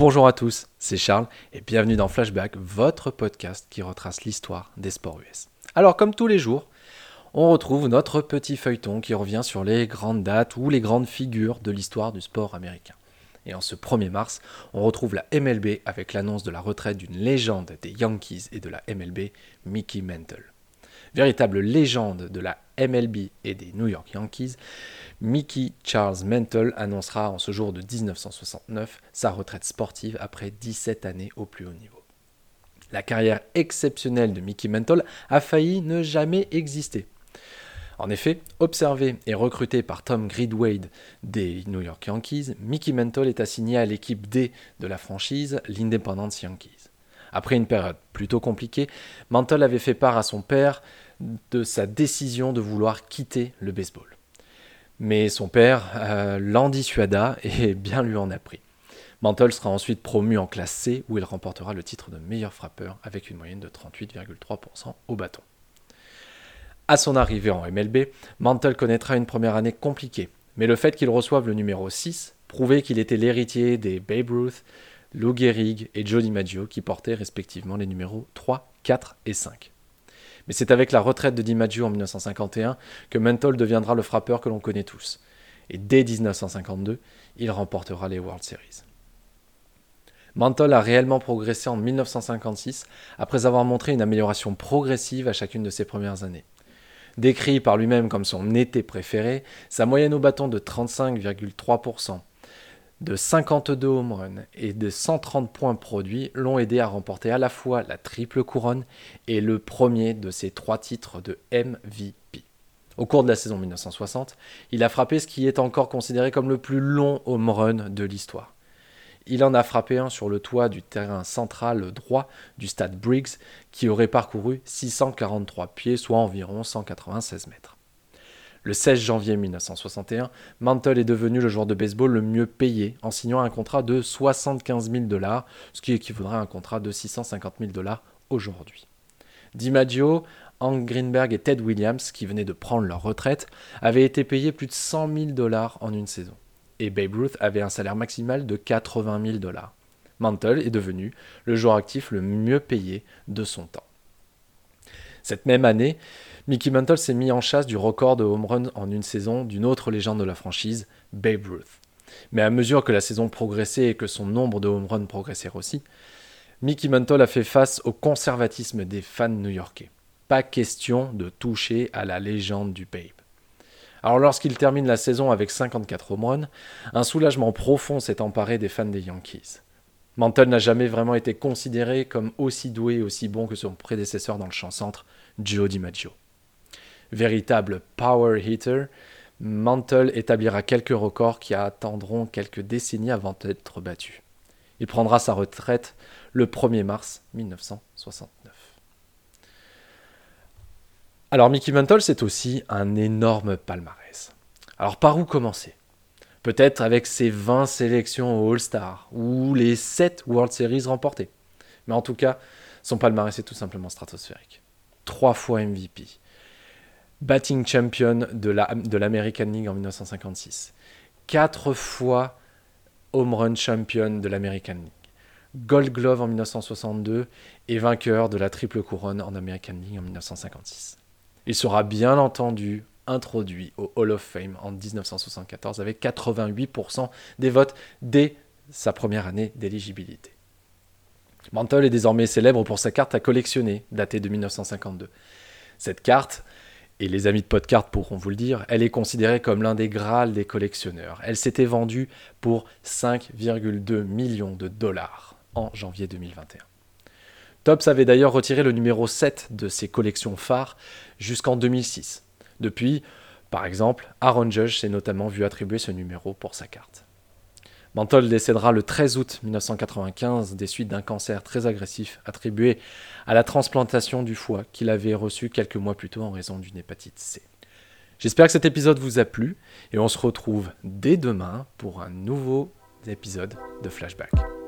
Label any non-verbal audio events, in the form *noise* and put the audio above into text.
Bonjour à tous, c'est Charles et bienvenue dans Flashback, votre podcast qui retrace l'histoire des sports US. Alors comme tous les jours, on retrouve notre petit feuilleton qui revient sur les grandes dates ou les grandes figures de l'histoire du sport américain. Et en ce 1er mars, on retrouve la MLB avec l'annonce de la retraite d'une légende des Yankees et de la MLB, Mickey Mantle. Véritable légende de la MLB et des New York Yankees, Mickey Charles Mantle annoncera en ce jour de 1969 sa retraite sportive après 17 années au plus haut niveau. La carrière exceptionnelle de Mickey Mantle a failli ne jamais exister. En effet, observé et recruté par Tom Gridwade des New York Yankees, Mickey Mantle est assigné à l'équipe D de la franchise, l'Independence Yankees. Après une période plutôt compliquée, Mantle avait fait part à son père de sa décision de vouloir quitter le baseball. Mais son père euh, l'en dissuada *laughs* et bien lui en a pris. Mantle sera ensuite promu en classe C où il remportera le titre de meilleur frappeur avec une moyenne de 38,3% au bâton. À son arrivée en MLB, Mantle connaîtra une première année compliquée, mais le fait qu'il reçoive le numéro 6 prouvait qu'il était l'héritier des Babe Ruth, Lou Gehrig et Johnny Maggio qui portaient respectivement les numéros 3, 4 et 5. Mais c'est avec la retraite de DiMaggio en 1951 que Mantle deviendra le frappeur que l'on connaît tous. Et dès 1952, il remportera les World Series. Mantle a réellement progressé en 1956 après avoir montré une amélioration progressive à chacune de ses premières années. Décrit par lui-même comme son été préféré, sa moyenne au bâton de 35,3%, de 52 home runs et de 130 points produits l'ont aidé à remporter à la fois la triple couronne et le premier de ses trois titres de MVP. Au cours de la saison 1960, il a frappé ce qui est encore considéré comme le plus long home run de l'histoire. Il en a frappé un sur le toit du terrain central droit du stade Briggs qui aurait parcouru 643 pieds, soit environ 196 mètres. Le 16 janvier 1961, Mantle est devenu le joueur de baseball le mieux payé en signant un contrat de 75 000 dollars, ce qui équivaudrait à un contrat de 650 000 dollars aujourd'hui. DiMaggio, Hank Greenberg et Ted Williams, qui venaient de prendre leur retraite, avaient été payés plus de 100 000 dollars en une saison et Babe Ruth avait un salaire maximal de 80 000 dollars. Mantle est devenu le joueur actif le mieux payé de son temps. Cette même année, Mickey Mantle s'est mis en chasse du record de home run en une saison d'une autre légende de la franchise, Babe Ruth. Mais à mesure que la saison progressait et que son nombre de home runs progressait aussi, Mickey Mantle a fait face au conservatisme des fans new-yorkais. Pas question de toucher à la légende du Babe. Alors lorsqu'il termine la saison avec 54 home runs, un soulagement profond s'est emparé des fans des Yankees. Mantle n'a jamais vraiment été considéré comme aussi doué et aussi bon que son prédécesseur dans le champ centre, Joe DiMaggio. Véritable power hitter, Mantle établira quelques records qui attendront quelques décennies avant d'être battus. Il prendra sa retraite le 1er mars 1969. Alors Mickey Mantle, c'est aussi un énorme palmarès. Alors par où commencer? Peut-être avec ses 20 sélections au All-Star ou les 7 World Series remportées. Mais en tout cas, son palmarès est tout simplement stratosphérique. Trois fois MVP. Batting champion de l'American League en 1956. Quatre fois home run champion de l'American League. Gold Glove en 1962 et vainqueur de la triple couronne en American League en 1956. Il sera bien entendu introduit au Hall of Fame en 1974 avec 88% des votes dès sa première année d'éligibilité. Mantle est désormais célèbre pour sa carte à collectionner, datée de 1952. Cette carte, et les amis de Podcart pourront vous le dire, elle est considérée comme l'un des Graals des collectionneurs. Elle s'était vendue pour 5,2 millions de dollars en janvier 2021. Tops avait d'ailleurs retiré le numéro 7 de ses collections phares jusqu'en 2006. Depuis, par exemple, Aaron Judge s'est notamment vu attribuer ce numéro pour sa carte. Mantle décédera le 13 août 1995 des suites d'un cancer très agressif attribué à la transplantation du foie qu'il avait reçu quelques mois plus tôt en raison d'une hépatite C. J'espère que cet épisode vous a plu et on se retrouve dès demain pour un nouveau épisode de Flashback.